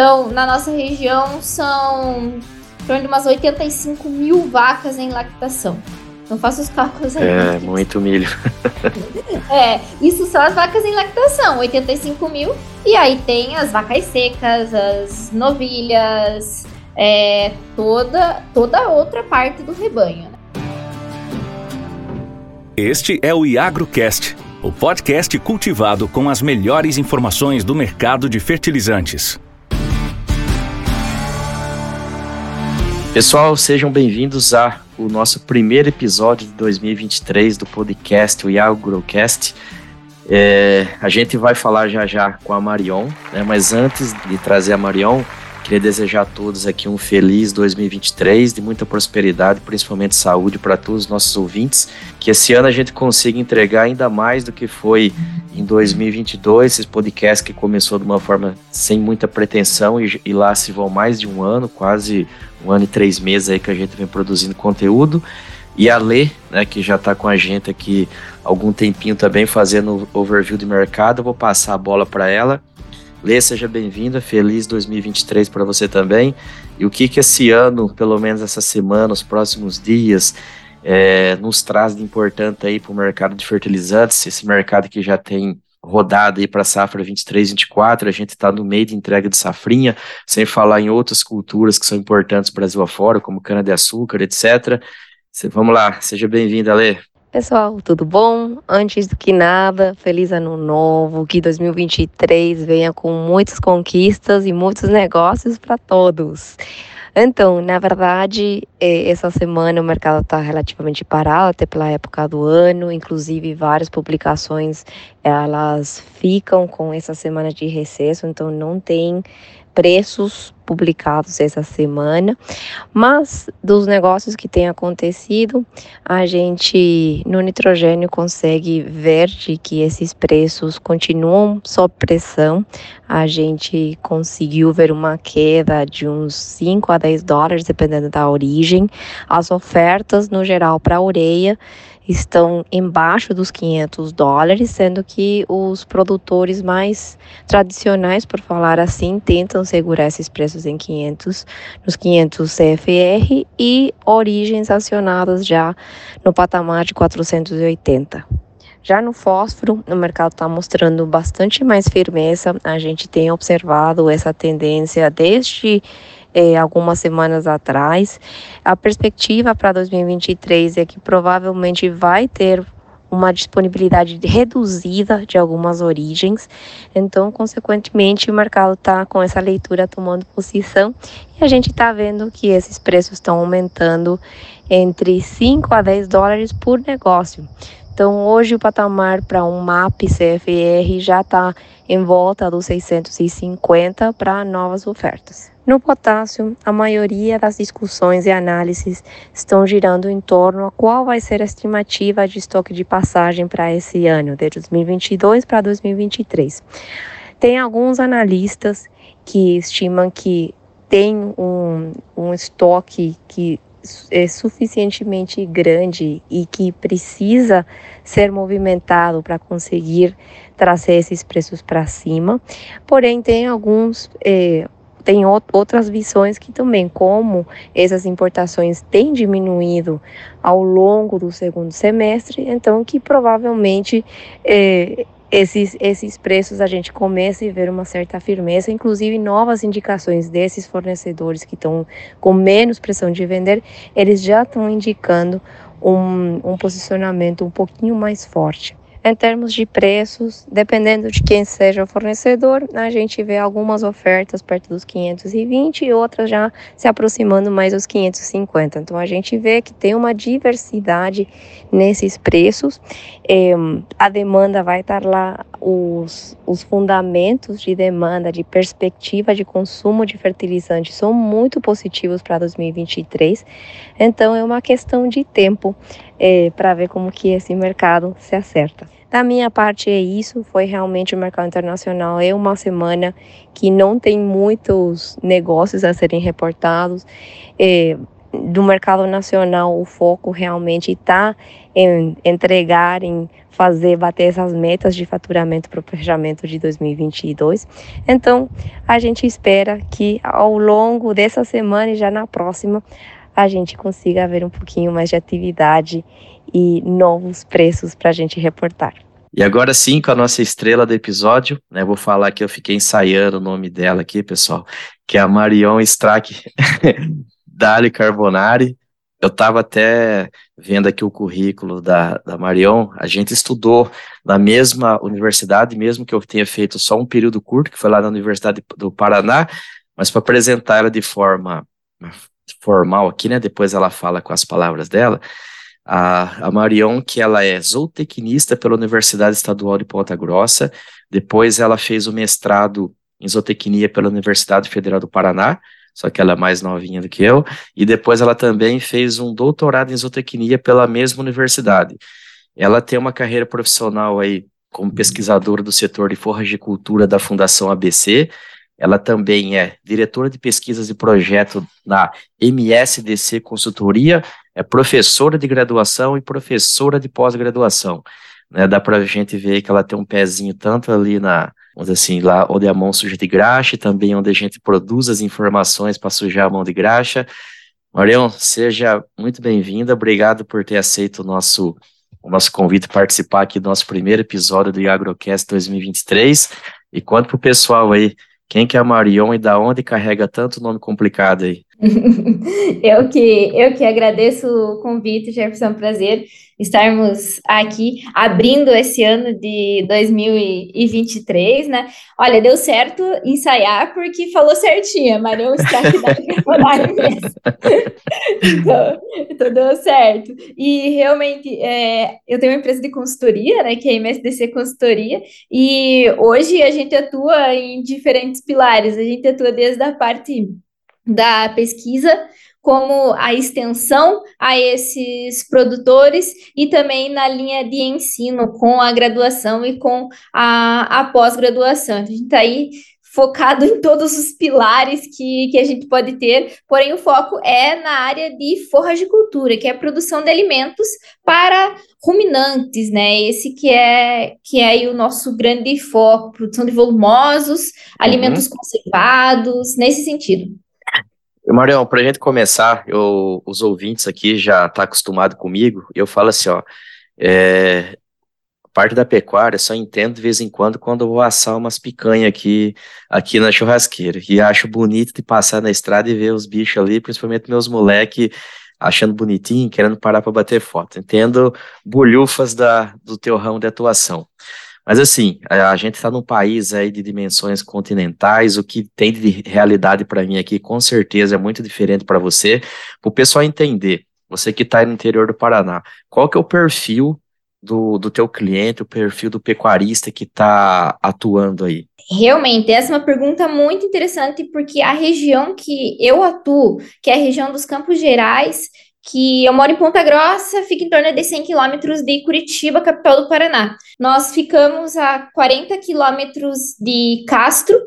Então, na nossa região, são em torno de umas 85 mil vacas em lactação. Não faço os cálculos aí. É, muito milho. é, isso são as vacas em lactação, 85 mil. E aí tem as vacas secas, as novilhas, é, toda, toda outra parte do rebanho. Né? Este é o IagroCast, o podcast cultivado com as melhores informações do mercado de fertilizantes. Pessoal, sejam bem-vindos ao nosso primeiro episódio de 2023 do podcast, o IagroCast. É, a gente vai falar já já com a Marion, né, mas antes de trazer a Marion, Queria desejar a todos aqui um feliz 2023, de muita prosperidade, principalmente saúde para todos os nossos ouvintes. Que esse ano a gente consiga entregar ainda mais do que foi em 2022, esse podcast que começou de uma forma sem muita pretensão e, e lá se vão mais de um ano, quase um ano e três meses aí que a gente vem produzindo conteúdo. E a Lê, né, que já está com a gente aqui algum tempinho também fazendo overview de mercado, eu vou passar a bola para ela Lê, seja bem-vinda, feliz 2023 para você também. E o que que esse ano, pelo menos essa semana, os próximos dias, é, nos traz de importante aí para o mercado de fertilizantes, esse mercado que já tem rodada aí para safra 23, 24, a gente está no meio de entrega de safrinha, sem falar em outras culturas que são importantes Brasil afora, como cana-de-açúcar, etc. Vamos lá, seja bem-vinda, Lê. Pessoal, tudo bom? Antes do que nada, feliz ano novo, que 2023 venha com muitas conquistas e muitos negócios para todos. Então, na verdade, é, essa semana o mercado está relativamente parado, até pela época do ano, inclusive várias publicações elas ficam com essa semana de recesso, então não tem preços publicados essa semana, mas dos negócios que têm acontecido, a gente no nitrogênio consegue ver de que esses preços continuam sob pressão. A gente conseguiu ver uma queda de uns 5 a 10 dólares, dependendo da origem. As ofertas no geral para ureia estão embaixo dos 500 dólares, sendo que os produtores mais tradicionais, por falar assim, tentam segurar esses preços em 500, nos 500 CFR e origens acionadas já no patamar de 480. Já no fósforo, o mercado está mostrando bastante mais firmeza. A gente tem observado essa tendência desde é, algumas semanas atrás. A perspectiva para 2023 é que provavelmente vai ter uma disponibilidade reduzida de algumas origens, então, consequentemente, o mercado está com essa leitura tomando posição e a gente está vendo que esses preços estão aumentando entre 5 a 10 dólares por negócio. Então, hoje o patamar para um MAP CFR já está em volta dos 650 para novas ofertas. No potássio, a maioria das discussões e análises estão girando em torno a qual vai ser a estimativa de estoque de passagem para esse ano, de 2022 para 2023. Tem alguns analistas que estimam que tem um, um estoque que é suficientemente grande e que precisa ser movimentado para conseguir trazer esses preços para cima. Porém, tem alguns eh, tem outras visões que também, como essas importações têm diminuído ao longo do segundo semestre, então que provavelmente é, esses, esses preços a gente começa a ver uma certa firmeza, inclusive novas indicações desses fornecedores que estão com menos pressão de vender, eles já estão indicando um, um posicionamento um pouquinho mais forte. Em termos de preços, dependendo de quem seja o fornecedor, a gente vê algumas ofertas perto dos 520 e outras já se aproximando mais dos 550. Então a gente vê que tem uma diversidade nesses preços. É, a demanda vai estar lá, os, os fundamentos de demanda, de perspectiva de consumo de fertilizantes são muito positivos para 2023. Então é uma questão de tempo é, para ver como que esse mercado se acerta. Da minha parte é isso, foi realmente o mercado internacional. É uma semana que não tem muitos negócios a serem reportados. É, do mercado nacional, o foco realmente está em entregar, em fazer bater essas metas de faturamento para o fechamento de 2022. Então, a gente espera que ao longo dessa semana e já na próxima, a gente consiga ver um pouquinho mais de atividade e novos preços para a gente reportar. E agora sim, com a nossa estrela do episódio, né? Vou falar que eu fiquei ensaiando o nome dela aqui, pessoal, que é a Marion Strack Dali Carbonari. Eu estava até vendo aqui o currículo da, da Marion, a gente estudou na mesma universidade, mesmo que eu tenha feito só um período curto, que foi lá na Universidade do Paraná, mas para apresentar ela de forma formal aqui, né, depois ela fala com as palavras dela, a, a Marion, que ela é zootecnista pela Universidade Estadual de Ponta Grossa, depois ela fez o mestrado em zootecnia pela Universidade Federal do Paraná, só que ela é mais novinha do que eu, e depois ela também fez um doutorado em zootecnia pela mesma universidade. Ela tem uma carreira profissional aí como pesquisadora do setor de forragicultura da Fundação ABC, ela também é diretora de pesquisas e projeto na MSDC Consultoria, é professora de graduação e professora de pós-graduação. Né, dá para a gente ver que ela tem um pezinho tanto ali na, vamos assim, lá onde a mão suja de graxa, e também onde a gente produz as informações para sujar a mão de graxa. Marion, seja muito bem-vinda, obrigado por ter aceito o nosso, o nosso convite para participar aqui do nosso primeiro episódio do Agrocast 2023, e conta para o pessoal aí, quem que é a Marion e da onde carrega tanto nome complicado aí? eu, que, eu que agradeço o convite, Jefferson, é um prazer estarmos aqui abrindo esse ano de 2023, né? Olha, deu certo ensaiar porque falou certinho, a Marion está aqui da mesmo. então, então, deu certo. E realmente, é, eu tenho uma empresa de consultoria, né, que é a MSDC Consultoria, e hoje a gente atua em diferentes pilares. A gente atua desde a parte da pesquisa como a extensão a esses produtores e também na linha de ensino com a graduação e com a, a pós-graduação. A gente está aí focado em todos os pilares que, que a gente pode ter, porém o foco é na área de forragicultura, que é a produção de alimentos para ruminantes, né? Esse que é que é o nosso grande foco, produção de volumosos, uhum. alimentos conservados, nesse sentido. Marião, para a gente começar, eu, os ouvintes aqui já estão tá acostumados comigo, eu falo assim, ó, é, parte da pecuária só entendo de vez em quando quando eu vou assar umas picanhas aqui, aqui na churrasqueira, e acho bonito de passar na estrada e ver os bichos ali, principalmente meus moleques achando bonitinho, querendo parar para bater foto. Entendo bolhufas da, do teu ramo de atuação. Mas assim, a, gente está num país aí de dimensões continentais, o que tem de realidade para mim aqui com certeza é muito diferente para você. Para o pessoal entender, você que está no interior do Paraná, qual que é o perfil do, do teu cliente, o perfil do pecuarista que está atuando aí? Realmente, essa é uma pergunta muito interessante, porque a região que eu atuo, que é a região dos Campos Gerais, que eu moro em Ponta Grossa, fica em torno de 100 quilômetros de Curitiba, capital do Paraná. Nós ficamos a 40 quilômetros de Castro,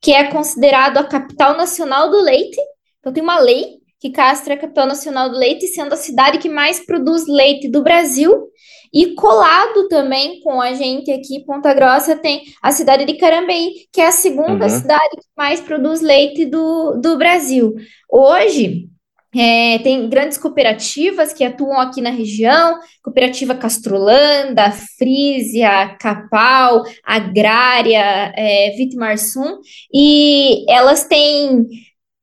que é considerado a capital nacional do leite. Então tem uma lei que Castro é a capital nacional do leite, sendo a cidade que mais produz leite do Brasil. E colado também com a gente aqui, Ponta Grossa, tem a cidade de Carambeí, que é a segunda uhum. cidade que mais produz leite do, do Brasil. Hoje, é, tem grandes cooperativas que atuam aqui na região, Cooperativa Castrolanda, Frisia, Capal, Agrária, é, Vitmarsum, e elas têm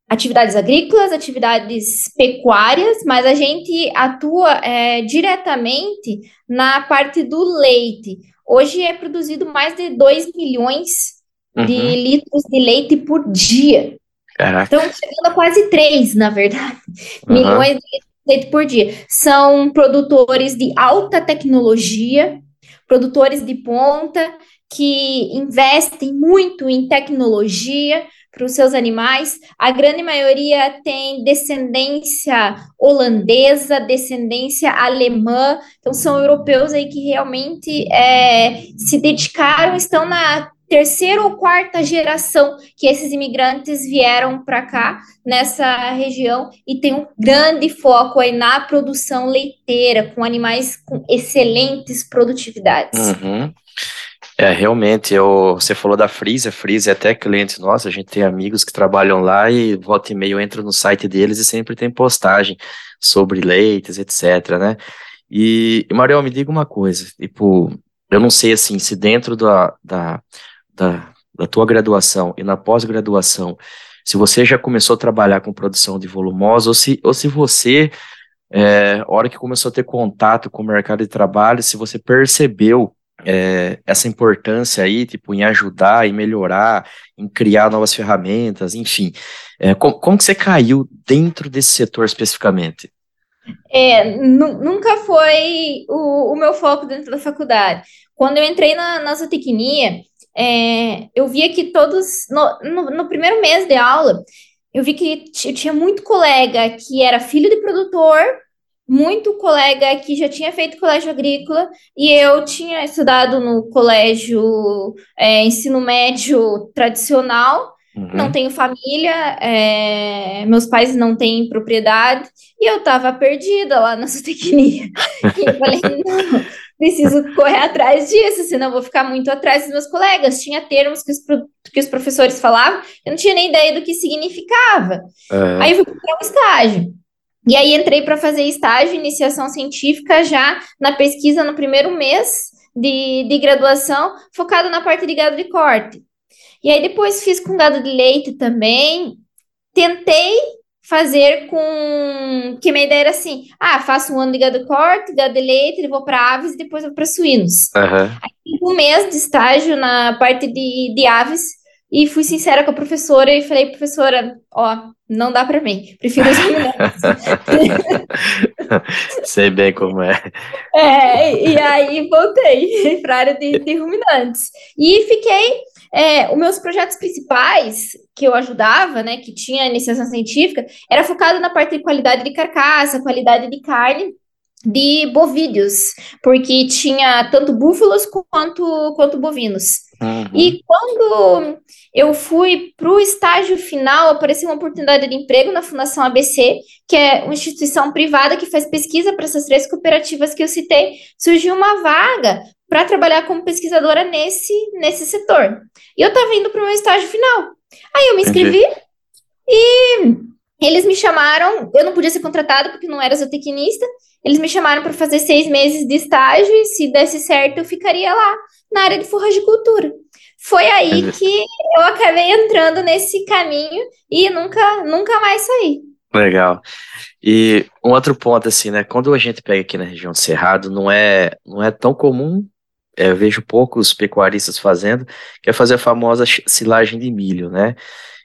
atividades agrícolas, atividades pecuárias, mas a gente atua é, diretamente na parte do leite. Hoje é produzido mais de 2 milhões uhum. de litros de leite por dia. Caraca. Estão chegando a quase 3, na verdade, uhum. milhões de leite por dia. São produtores de alta tecnologia, produtores de ponta, que investem muito em tecnologia para os seus animais. A grande maioria tem descendência holandesa, descendência alemã, então são europeus aí que realmente é, se dedicaram, estão na terceira ou quarta geração que esses imigrantes vieram para cá, nessa região, e tem um grande foco aí na produção leiteira, com animais com excelentes produtividades. Uhum. É, realmente, eu, você falou da Freeze, a Freeze é até cliente nossa, a gente tem amigos que trabalham lá e volta e meia eu entro no site deles e sempre tem postagem sobre leites, etc, né? E, Mariel, me diga uma coisa, tipo, eu não sei, assim, se dentro da, da, da, da tua graduação e na pós-graduação, se você já começou a trabalhar com produção de volumosa ou se, ou se você, é, hora que começou a ter contato com o mercado de trabalho, se você percebeu é, essa importância aí, tipo, em ajudar, em melhorar, em criar novas ferramentas, enfim. É, como, como que você caiu dentro desse setor especificamente? É, nunca foi o, o, meu foco dentro da faculdade. Quando eu entrei na, na zootecnia, é, eu via que todos, no, no, no, primeiro mês de aula, eu vi que eu tinha muito colega que era filho de produtor muito colega que já tinha feito colégio agrícola e eu tinha estudado no colégio é, ensino médio tradicional. Uhum. Não tenho família, é, meus pais não têm propriedade e eu estava perdida lá na zootecnia. e eu falei, não, preciso correr atrás disso, senão vou ficar muito atrás dos meus colegas. Tinha termos que os, que os professores falavam, eu não tinha nem ideia do que significava. Uhum. Aí eu fui para um estágio. E aí entrei para fazer estágio, iniciação científica já na pesquisa no primeiro mês de, de graduação, focado na parte de gado de corte. E aí depois fiz com gado de leite também. Tentei fazer com que minha ideia era assim: ah, faço um ano de gado corte, gado de leite, vou para aves e depois vou para suínos. Uhum. Aí, um mês de estágio na parte de, de aves e fui sincera com a professora e falei, professora, ó, não dá para mim, prefiro os ruminantes. Sei bem como é. É, e aí voltei para a área de, de, ruminantes. E fiquei, é, os meus projetos principais que eu ajudava, né, que tinha iniciação científica, era focado na parte de qualidade de carcaça, qualidade de carne, de bovídeos, porque tinha tanto búfalos quanto, quanto bovinos. Uhum. E quando eu fui para o estágio final, apareceu uma oportunidade de emprego na Fundação ABC, que é uma instituição privada que faz pesquisa para essas três cooperativas que eu citei. Surgiu uma vaga para trabalhar como pesquisadora nesse, nesse setor. E eu estava indo para o meu estágio final. Aí eu me inscrevi Entendi. e eles me chamaram, eu não podia ser contratada porque não era zootecnista, eles me chamaram para fazer seis meses de estágio e se desse certo eu ficaria lá na área de forragicultura. Foi aí que eu acabei entrando nesse caminho e nunca, nunca mais saí. Legal. E um outro ponto, assim, né? Quando a gente pega aqui na região do Cerrado, não é, não é tão comum, é, vejo poucos pecuaristas fazendo, que é fazer a famosa silagem de milho, né?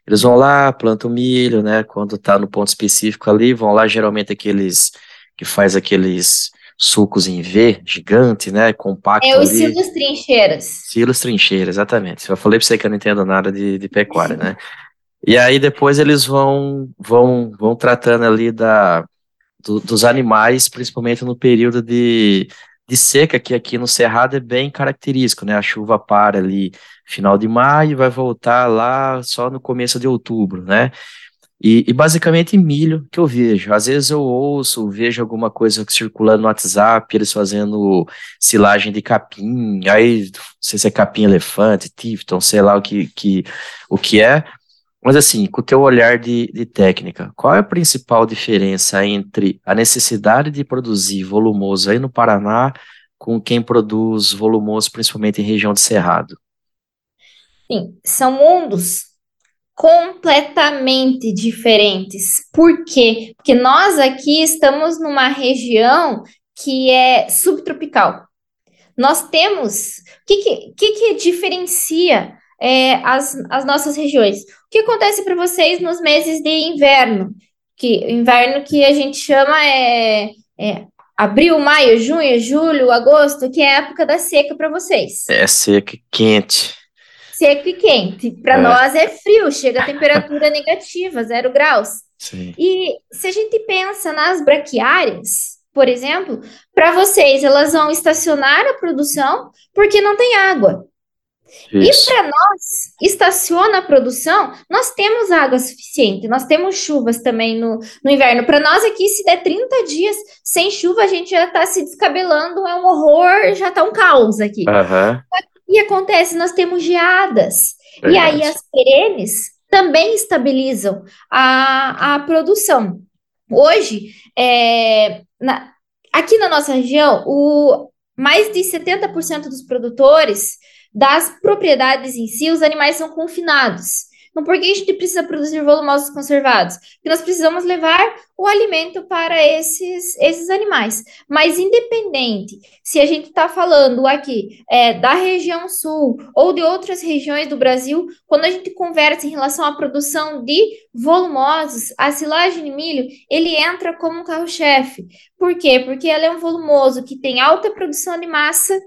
Eles vão lá, plantam milho, né? Quando tá no ponto específico ali, vão lá, geralmente aqueles que faz aqueles sucos em V, gigante, né? Compacto. É os silos trincheiras. Silos trincheiras, exatamente. Eu falei para você que eu não entendo nada de, de pecuária, né? E aí depois eles vão vão vão tratando ali da do, dos animais, principalmente no período de, de seca, que aqui no Cerrado é bem característico, né? A chuva para ali final de maio, vai voltar lá só no começo de outubro, né? E, e, basicamente milho que eu vejo. Às vezes eu ouço, vejo alguma coisa circulando no WhatsApp, eles fazendo silagem de capim, aí não sei se é capim elefante, tifton, sei lá o que, que, o que é. Mas assim, com o teu olhar de, de técnica, qual é a principal diferença entre a necessidade de produzir volumoso aí no Paraná com quem produz volumoso principalmente em região de Cerrado? Sim, são mundos completamente diferentes. Por quê? Porque nós aqui estamos numa região que é subtropical. Nós temos. O que, que, que, diferencia é, as, as nossas regiões? O que acontece para vocês nos meses de inverno? Que inverno que a gente chama é, é abril, maio, junho, julho, agosto, que é a época da seca para vocês. É seca quente seco e quente. Para é. nós é frio, chega a temperatura negativa, zero graus. Sim. E se a gente pensa nas braquiárias, por exemplo, para vocês, elas vão estacionar a produção porque não tem água. Isso. E para nós, estaciona a produção, nós temos água suficiente, nós temos chuvas também no, no inverno. Para nós aqui, se der 30 dias sem chuva, a gente já está se descabelando, é um horror, já está um caos aqui. Uhum. E acontece, nós temos geadas. Verdade. E aí as perenes também estabilizam a, a produção. Hoje, é, na, aqui na nossa região, o, mais de 70% dos produtores das propriedades em si, os animais são confinados. Então, por que a gente precisa produzir volumosos conservados? Porque nós precisamos levar o alimento para esses, esses animais. Mas, independente se a gente está falando aqui é, da região sul ou de outras regiões do Brasil, quando a gente conversa em relação à produção de volumosos, a silagem de milho, ele entra como um carro-chefe. Por quê? Porque ela é um volumoso que tem alta produção de massa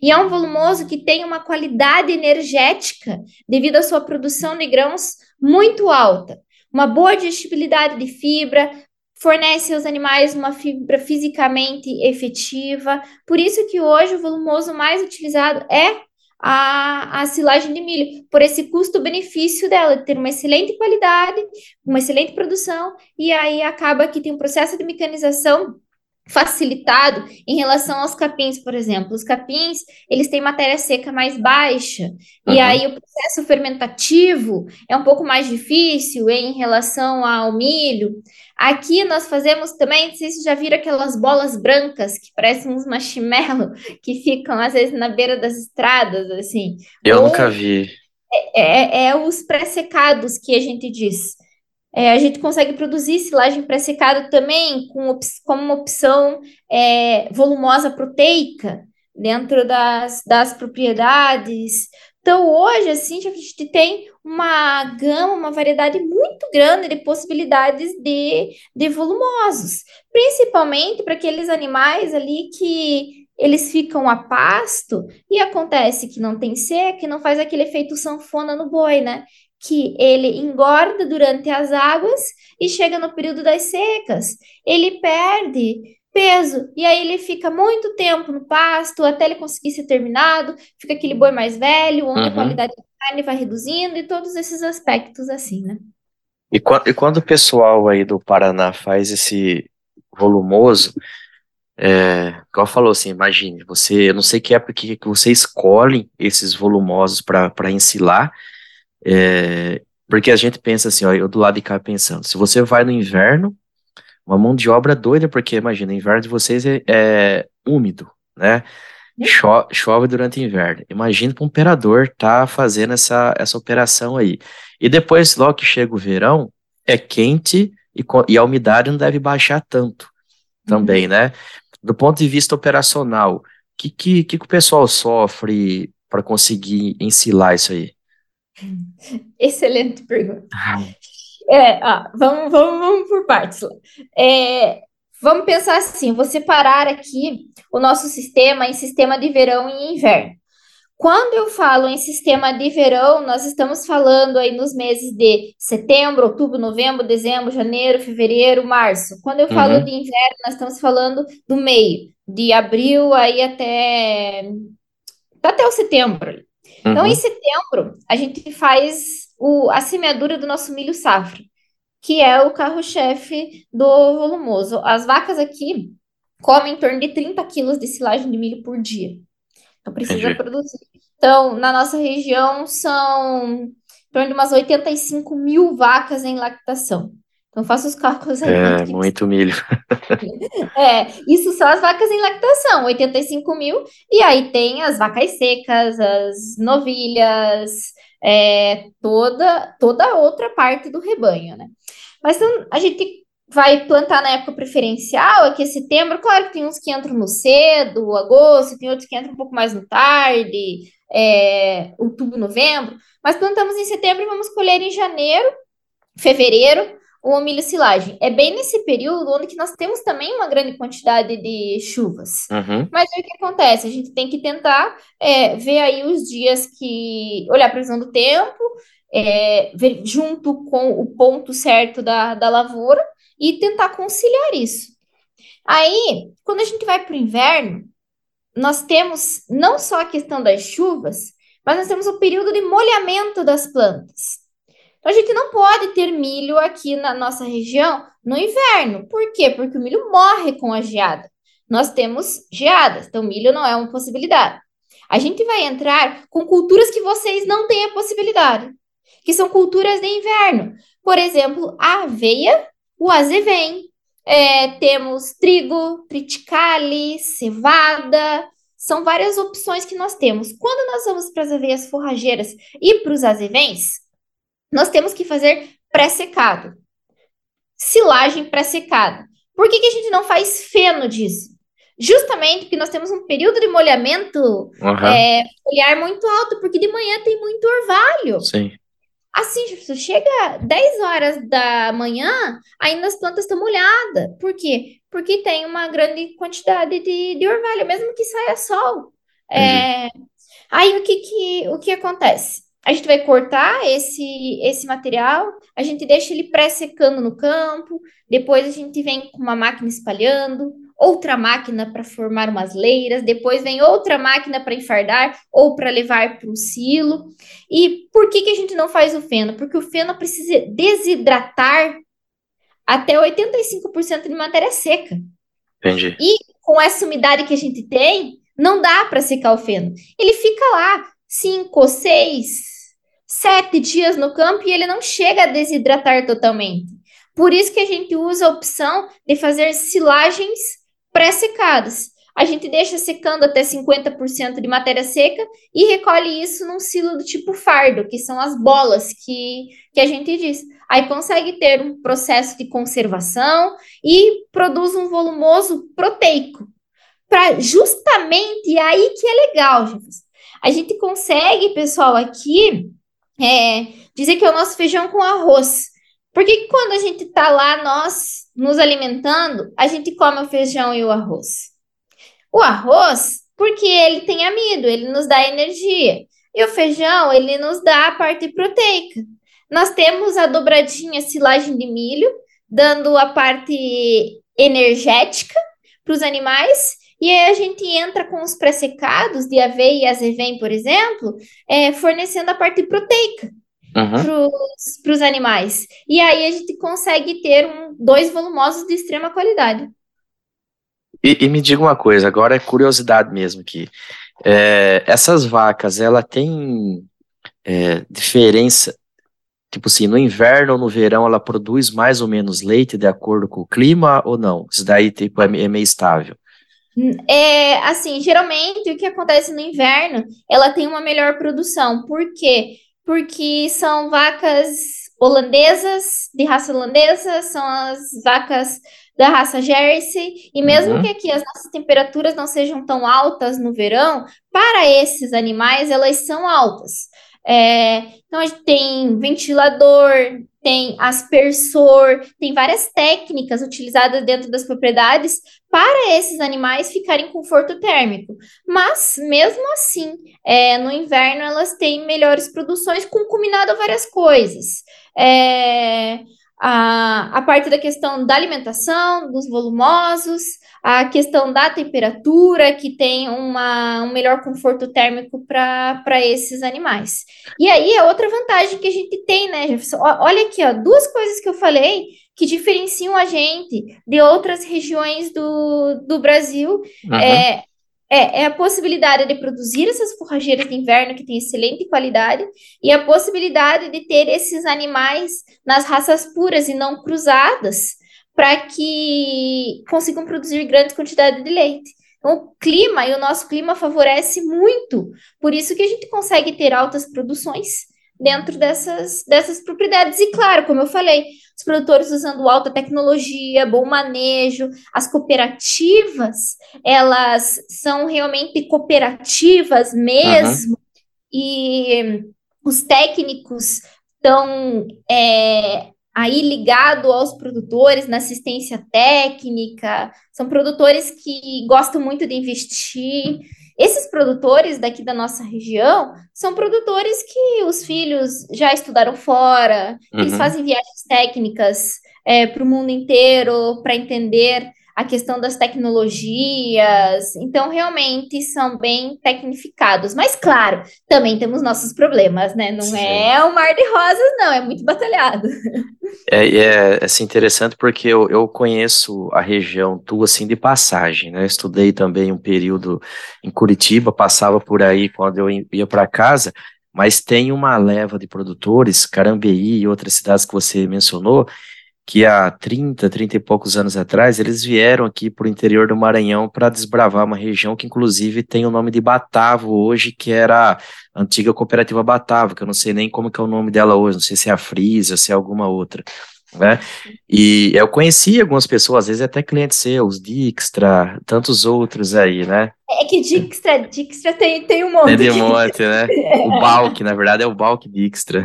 e é um volumoso que tem uma qualidade energética devido à sua produção de grãos muito alta. Uma boa digestibilidade de fibra, fornece aos animais uma fibra fisicamente efetiva. Por isso que hoje o volumoso mais utilizado é a, a silagem de milho, por esse custo-benefício dela, de ter uma excelente qualidade, uma excelente produção, e aí acaba que tem um processo de mecanização facilitado em relação aos capins, por exemplo. Os capins, eles têm matéria seca mais baixa, uhum. e aí o processo fermentativo é um pouco mais difícil em relação ao milho. Aqui nós fazemos também, não sei se já viram aquelas bolas brancas que parecem uns marshmallow, que ficam às vezes na beira das estradas, assim. Eu Ou nunca vi. É, é, é os pré-secados que a gente diz. É, a gente consegue produzir silagem pré-secada também com como uma opção é, volumosa proteica dentro das, das propriedades. Então, hoje, assim, a gente tem uma gama, uma variedade muito grande de possibilidades de, de volumosos, principalmente para aqueles animais ali que eles ficam a pasto e acontece que não tem seca e não faz aquele efeito sanfona no boi, né? Que ele engorda durante as águas e chega no período das secas, ele perde peso e aí ele fica muito tempo no pasto até ele conseguir ser terminado, fica aquele boi mais velho, onde uhum. a qualidade da carne vai reduzindo e todos esses aspectos assim, né? E quando, e quando o pessoal aí do Paraná faz esse volumoso, é, igual falou assim, imagine, você, eu não sei que época que, que você escolhe esses volumosos para ensilar, é, porque a gente pensa assim, ó, eu do lado de cá pensando, se você vai no inverno, uma mão de obra doida, porque imagina, o inverno de vocês é, é úmido, né? Uhum. Cho chove durante o inverno. Imagina para um operador tá fazendo essa, essa operação aí. E depois, logo que chega o verão, é quente e, e a umidade não deve baixar tanto também, uhum. né? Do ponto de vista operacional, o que, que, que o pessoal sofre para conseguir ensilar isso aí? Excelente pergunta. É, ó, vamos, vamos, vamos por partes. É, vamos pensar assim: vou separar aqui o nosso sistema em sistema de verão e inverno. Quando eu falo em sistema de verão, nós estamos falando aí nos meses de setembro, outubro, novembro, dezembro, janeiro, fevereiro, março. Quando eu falo uhum. de inverno, nós estamos falando do meio, de abril aí até até o setembro. Então, em uhum. setembro, a gente faz o, a semeadura do nosso milho safra, que é o carro-chefe do volumoso. As vacas aqui comem em torno de 30 quilos de silagem de milho por dia. Então, precisa Entendi. produzir. Então, na nossa região, são em torno de umas 85 mil vacas em lactação. Então, faça os cálculos aí. É, muito milho. é, isso são as vacas em lactação, 85 mil. E aí tem as vacas secas, as novilhas, é, toda, toda outra parte do rebanho, né? Mas então, a gente vai plantar na época preferencial, aqui é setembro. Claro que tem uns que entram no cedo, agosto, tem outros que entram um pouco mais no tarde, é, outubro, novembro. Mas plantamos em setembro e vamos colher em janeiro, fevereiro o milho silagem. É bem nesse período onde que nós temos também uma grande quantidade de chuvas. Uhum. Mas o que acontece? A gente tem que tentar é, ver aí os dias que. olhar a previsão do tempo, é, ver junto com o ponto certo da, da lavoura e tentar conciliar isso. Aí, quando a gente vai para o inverno, nós temos não só a questão das chuvas, mas nós temos o período de molhamento das plantas. Então a gente não pode ter milho aqui na nossa região no inverno. Por quê? Porque o milho morre com a geada. Nós temos geadas, então milho não é uma possibilidade. A gente vai entrar com culturas que vocês não têm a possibilidade, que são culturas de inverno. Por exemplo, a aveia, o azevém, é, temos trigo, triticale, cevada, são várias opções que nós temos. Quando nós vamos para as aveias forrageiras e para os azevens, nós temos que fazer pré-secado. Silagem pré-secada. Por que, que a gente não faz feno disso? Justamente porque nós temos um período de molhamento uhum. é, foliar muito alto, porque de manhã tem muito orvalho. Sim. Assim, chega 10 horas da manhã, ainda as plantas estão molhadas. Por quê? Porque tem uma grande quantidade de, de orvalho, mesmo que saia sol. É, aí o que, que, o que acontece? A gente vai cortar esse, esse material, a gente deixa ele pré-secando no campo, depois a gente vem com uma máquina espalhando, outra máquina para formar umas leiras, depois vem outra máquina para enfardar ou para levar para um silo. E por que, que a gente não faz o feno? Porque o feno precisa desidratar até 85% de matéria seca. Entendi. E com essa umidade que a gente tem, não dá para secar o feno. Ele fica lá cinco, seis, sete dias no campo e ele não chega a desidratar totalmente. Por isso que a gente usa a opção de fazer silagens pré-secadas. A gente deixa secando até 50% de matéria seca e recolhe isso num silo do tipo fardo, que são as bolas que, que a gente diz. Aí consegue ter um processo de conservação e produz um volumoso proteico. Para justamente aí que é legal, Jefferson. A gente consegue, pessoal, aqui é, dizer que é o nosso feijão com arroz. Porque quando a gente está lá, nós nos alimentando, a gente come o feijão e o arroz. O arroz, porque ele tem amido, ele nos dá energia. E o feijão, ele nos dá a parte proteica. Nós temos a dobradinha silagem de milho, dando a parte energética para os animais, e aí a gente entra com os pré-secados de aveia e azevém, por exemplo, é, fornecendo a parte proteica uhum. para os animais. E aí a gente consegue ter um, dois volumosos de extrema qualidade. E, e me diga uma coisa, agora é curiosidade mesmo aqui. É, essas vacas, ela tem é, diferença, tipo assim, no inverno ou no verão ela produz mais ou menos leite de acordo com o clima ou não? Isso daí tipo, é, é meio estável. É, assim, geralmente o que acontece no inverno, ela tem uma melhor produção. Por quê? Porque são vacas holandesas, de raça holandesa, são as vacas da raça Jersey, e mesmo uhum. que aqui as nossas temperaturas não sejam tão altas no verão, para esses animais elas são altas. É, então a gente tem ventilador, tem aspersor, tem várias técnicas utilizadas dentro das propriedades para esses animais ficarem em conforto térmico. Mas, mesmo assim, é, no inverno elas têm melhores produções com combinado a várias coisas. É, a, a parte da questão da alimentação, dos volumosos, a questão da temperatura, que tem uma, um melhor conforto térmico para esses animais. E aí, é outra vantagem que a gente tem, né, Jefferson? Olha aqui, ó, duas coisas que eu falei que diferenciam a gente de outras regiões do, do Brasil. Uhum. É, é, é, a possibilidade de produzir essas forrageiras de inverno que têm excelente qualidade e a possibilidade de ter esses animais nas raças puras e não cruzadas para que consigam produzir grandes quantidades de leite. Então, o clima e o nosso clima favorece muito, por isso que a gente consegue ter altas produções dentro dessas, dessas propriedades. E claro, como eu falei, os produtores usando alta tecnologia, bom manejo, as cooperativas, elas são realmente cooperativas mesmo, uhum. e os técnicos estão é, aí ligado aos produtores na assistência técnica, são produtores que gostam muito de investir. Esses produtores daqui da nossa região são produtores que os filhos já estudaram fora, uhum. eles fazem viagens técnicas é, para o mundo inteiro para entender a questão das tecnologias. Então, realmente são bem tecnificados. Mas, claro, também temos nossos problemas, né? Não Sim. é um mar de rosas, não, é muito batalhado. É, é assim, interessante porque eu, eu conheço a região tua assim de passagem, né? Estudei também um período em Curitiba, passava por aí quando eu ia para casa, mas tem uma leva de produtores, Carambeí e outras cidades que você mencionou, que há 30, 30 e poucos anos atrás, eles vieram aqui para o interior do Maranhão para desbravar uma região que, inclusive, tem o nome de Batavo hoje, que era a antiga cooperativa Batavo, que eu não sei nem como que é o nome dela hoje, não sei se é a Frisa, se é alguma outra. Né? E eu conheci algumas pessoas, às vezes até clientes seus, Dijkstra, tantos outros aí, né? É que Dijkstra, Dijkstra tem, tem um monte. Tem um monte, né? O Balk, na verdade, é o Balk Dijkstra.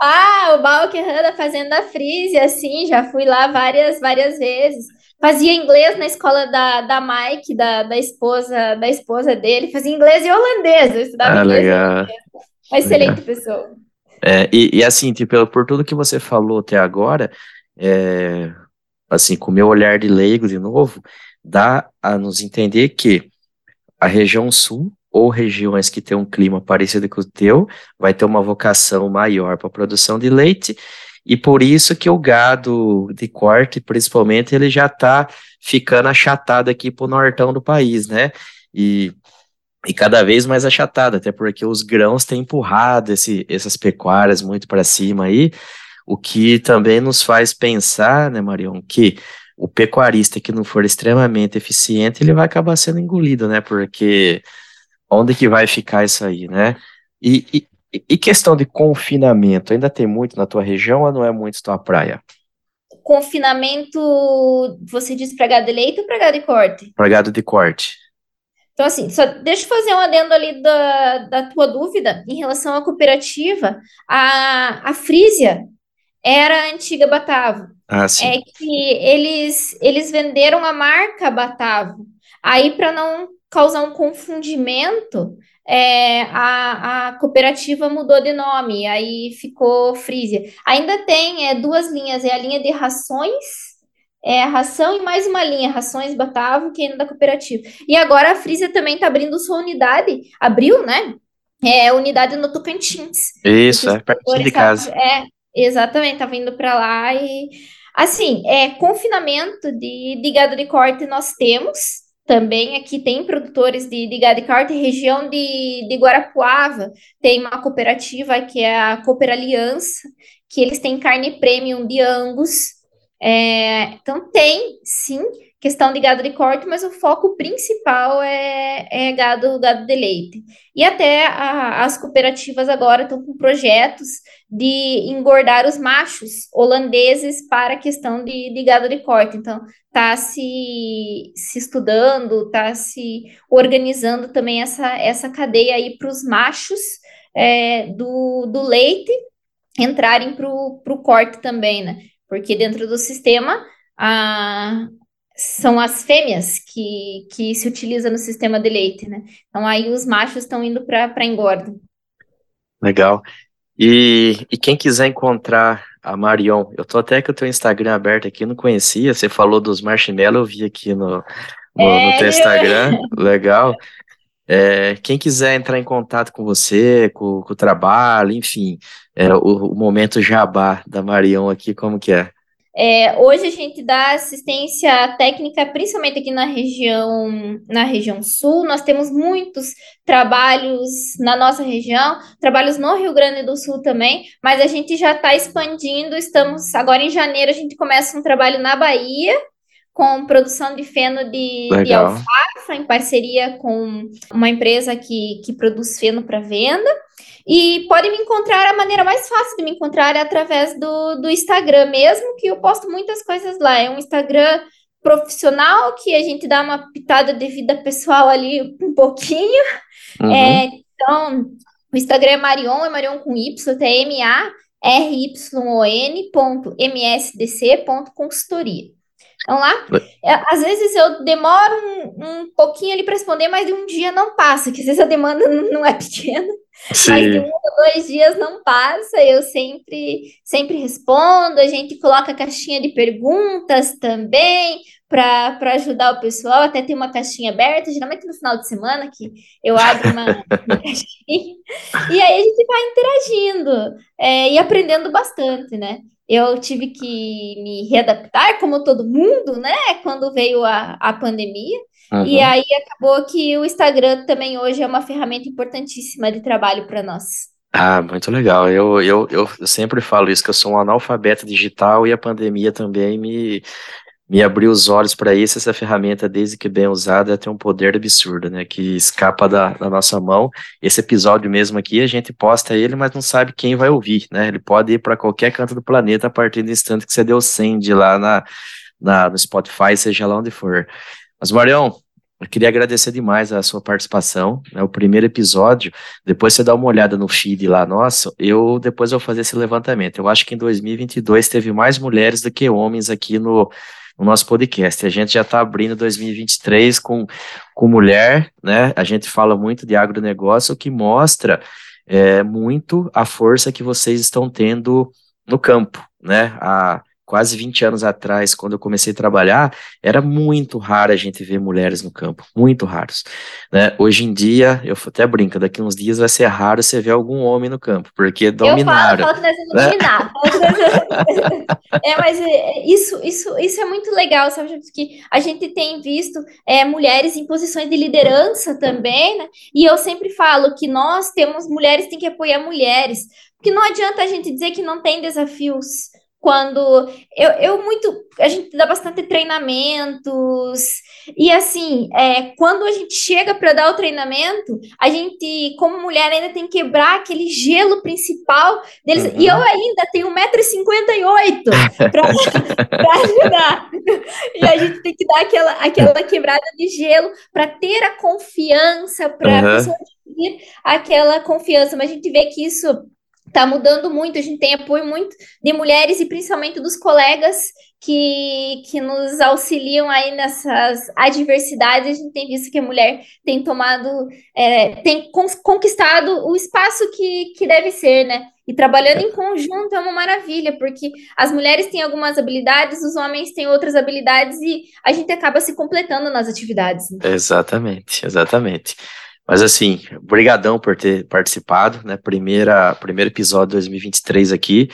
Ah, o Balkenham da Fazenda Freeze, assim, já fui lá várias, várias vezes. Fazia inglês na escola da, da Mike, da, da esposa da esposa dele, fazia inglês e holandês, eu estudava ah, inglês legal. Uma excelente legal. pessoa. É, e, e, assim, tipo, por tudo que você falou até agora, é, assim, com o meu olhar de leigo de novo, dá a nos entender que a região sul ou regiões que têm um clima parecido com o teu, vai ter uma vocação maior para a produção de leite, e por isso que o gado de corte, principalmente, ele já está ficando achatado aqui para o nortão do país, né? E, e cada vez mais achatado, até porque os grãos têm empurrado esse, essas pecuárias muito para cima aí, o que também nos faz pensar, né, Marion, que o pecuarista que não for extremamente eficiente, ele vai acabar sendo engolido, né? Porque onde que vai ficar isso aí, né? E, e, e, questão de confinamento, ainda tem muito na tua região ou não é muito tua praia? Confinamento, você diz para gado de leite ou para gado de corte? Para gado de corte. Então, assim, só deixa eu fazer um adendo ali da, da tua dúvida em relação à cooperativa. A, a Frísia era a antiga Batavo. Ah, sim. É que eles, eles venderam a marca Batavo. Aí, para não causar um confundimento, é, a, a cooperativa mudou de nome, aí ficou Frisia. Ainda tem é, duas linhas, é a linha de rações, é ração e mais uma linha, rações Batavo, que é da cooperativa. E agora a Frisia também está abrindo sua unidade, abriu, né? É unidade no Tocantins. Isso, é perto de casa. É, exatamente, tá vindo para lá e assim, é confinamento de, de gado de corte nós temos, também aqui tem produtores de, de gado e corte, região de, de Guarapuava, tem uma cooperativa que é a Cooper Aliança, que eles têm carne premium de Angus. É, então tem, sim, questão de gado de corte, mas o foco principal é, é gado, gado de leite. E até a, as cooperativas agora estão com projetos de engordar os machos holandeses para a questão de, de gado de corte. Então, está se, se estudando, está se organizando também essa, essa cadeia aí para os machos é, do, do leite entrarem para o corte também, né? Porque dentro do sistema, a, são as fêmeas que, que se utiliza no sistema de leite, né? Então aí os machos estão indo para engorda. Legal. E, e quem quiser encontrar a Marion, eu tô até com o teu Instagram aberto aqui, não conhecia, você falou dos marshmallows, eu vi aqui no, no, é, no teu Instagram, legal. É, quem quiser entrar em contato com você, com, com o trabalho, enfim, é, o, o momento jabá da Marion aqui, como que é? É, hoje a gente dá assistência técnica, principalmente aqui na região, na região sul. Nós temos muitos trabalhos na nossa região, trabalhos no Rio Grande do Sul também, mas a gente já está expandindo. Estamos agora em janeiro, a gente começa um trabalho na Bahia com produção de feno de, de alfafa, em parceria com uma empresa que, que produz feno para venda. E pode me encontrar, a maneira mais fácil de me encontrar é através do, do Instagram mesmo, que eu posto muitas coisas lá. É um Instagram profissional que a gente dá uma pitada de vida pessoal ali um pouquinho. Uhum. É, então, o Instagram é Marion, é Marion com Y, até M-A-R-Y-O-N ponto M-S-D-C ponto consultoria. Então lá, é, às vezes eu demoro um, um pouquinho ali para responder, mas de um dia não passa, que às vezes a demanda não é pequena. Sim. Mas de um ou dois dias não passa, eu sempre, sempre respondo, a gente coloca caixinha de perguntas também para ajudar o pessoal, até tem uma caixinha aberta, geralmente no final de semana que eu abro uma, uma caixinha, e aí a gente vai interagindo é, e aprendendo bastante, né? Eu tive que me readaptar, como todo mundo, né? Quando veio a, a pandemia. Uhum. E aí acabou que o Instagram também hoje é uma ferramenta importantíssima de trabalho para nós. Ah, muito legal. Eu, eu, eu sempre falo isso, que eu sou um analfabeto digital e a pandemia também me, me abriu os olhos para isso. Essa ferramenta, desde que bem usada, tem um poder absurdo, né? Que escapa da, da, nossa mão. Esse episódio mesmo aqui, a gente posta ele, mas não sabe quem vai ouvir, né? Ele pode ir para qualquer canto do planeta a partir do instante que você deu send lá na, na, no Spotify, seja lá onde for. Mas, Marião, eu queria agradecer demais a sua participação, né, o primeiro episódio, depois você dá uma olhada no feed lá, nossa, eu depois vou fazer esse levantamento, eu acho que em 2022 teve mais mulheres do que homens aqui no, no nosso podcast. A gente já está abrindo 2023 com, com mulher, né? A gente fala muito de agronegócio, o que mostra é, muito a força que vocês estão tendo no campo, né? A, quase 20 anos atrás, quando eu comecei a trabalhar, era muito raro a gente ver mulheres no campo, muito raros. Né? Hoje em dia, eu até brinco, daqui uns dias vai ser raro você ver algum homem no campo, porque dominaram. Eu falo, falo que nós vamos né? dominar. é, mas é, isso, isso, isso é muito legal, sabe? Porque a gente tem visto é, mulheres em posições de liderança também, né? E eu sempre falo que nós temos mulheres, tem que apoiar mulheres, porque não adianta a gente dizer que não tem desafios quando eu, eu muito a gente dá bastante treinamentos e assim é, quando a gente chega para dar o trejamento a gente como mulher ainda tem que quebrar aquele gelo principal deles uhum. e eu ainda tenho 1,58m para ajudar e a gente tem que dar aquela, aquela quebrada de gelo para ter a confiança para uhum. a pessoa aquela confiança mas a gente vê que isso está mudando muito, a gente tem apoio muito de mulheres e principalmente dos colegas que, que nos auxiliam aí nessas adversidades. A gente tem visto que a mulher tem tomado, é, tem conquistado o espaço que, que deve ser, né? E trabalhando em conjunto é uma maravilha, porque as mulheres têm algumas habilidades, os homens têm outras habilidades e a gente acaba se completando nas atividades. Né? Exatamente, exatamente. Mas assim, brigadão por ter participado, né? Primeira, primeiro episódio de 2023 aqui.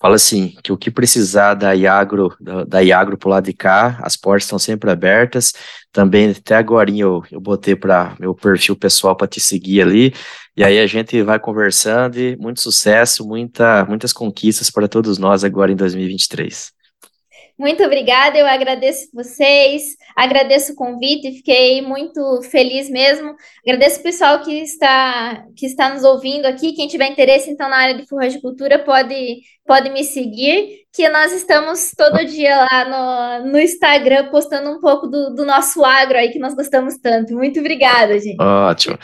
Fala assim, que o que precisar da Iagro, da Iagro pro lado de cá, as portas estão sempre abertas. Também até agora eu, eu botei para meu perfil pessoal para te seguir ali. E aí a gente vai conversando e muito sucesso, muita, muitas conquistas para todos nós agora em 2023. Muito obrigada, eu agradeço vocês, agradeço o convite, fiquei muito feliz mesmo. Agradeço o pessoal que está, que está nos ouvindo aqui. Quem tiver interesse, então, na área de forragicultura, pode, pode me seguir, que nós estamos todo dia lá no, no Instagram postando um pouco do, do nosso agro aí, que nós gostamos tanto. Muito obrigada, gente. Ótimo.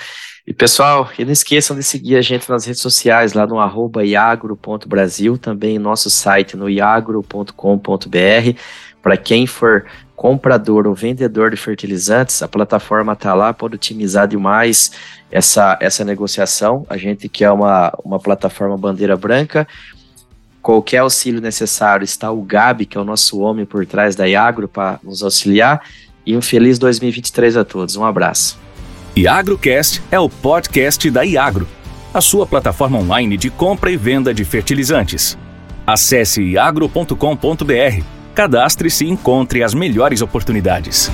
E pessoal, e não esqueçam de seguir a gente nas redes sociais, lá no arroba iagro.brasil, também nosso site no iagro.com.br. Para quem for comprador ou vendedor de fertilizantes, a plataforma está lá, pode otimizar demais essa, essa negociação. A gente quer uma, uma plataforma bandeira branca. Qualquer auxílio necessário, está o Gabi, que é o nosso homem por trás da Iagro, para nos auxiliar. E um feliz 2023 a todos. Um abraço. IagroCast é o podcast da Iagro, a sua plataforma online de compra e venda de fertilizantes. Acesse iagro.com.br, cadastre-se e encontre as melhores oportunidades.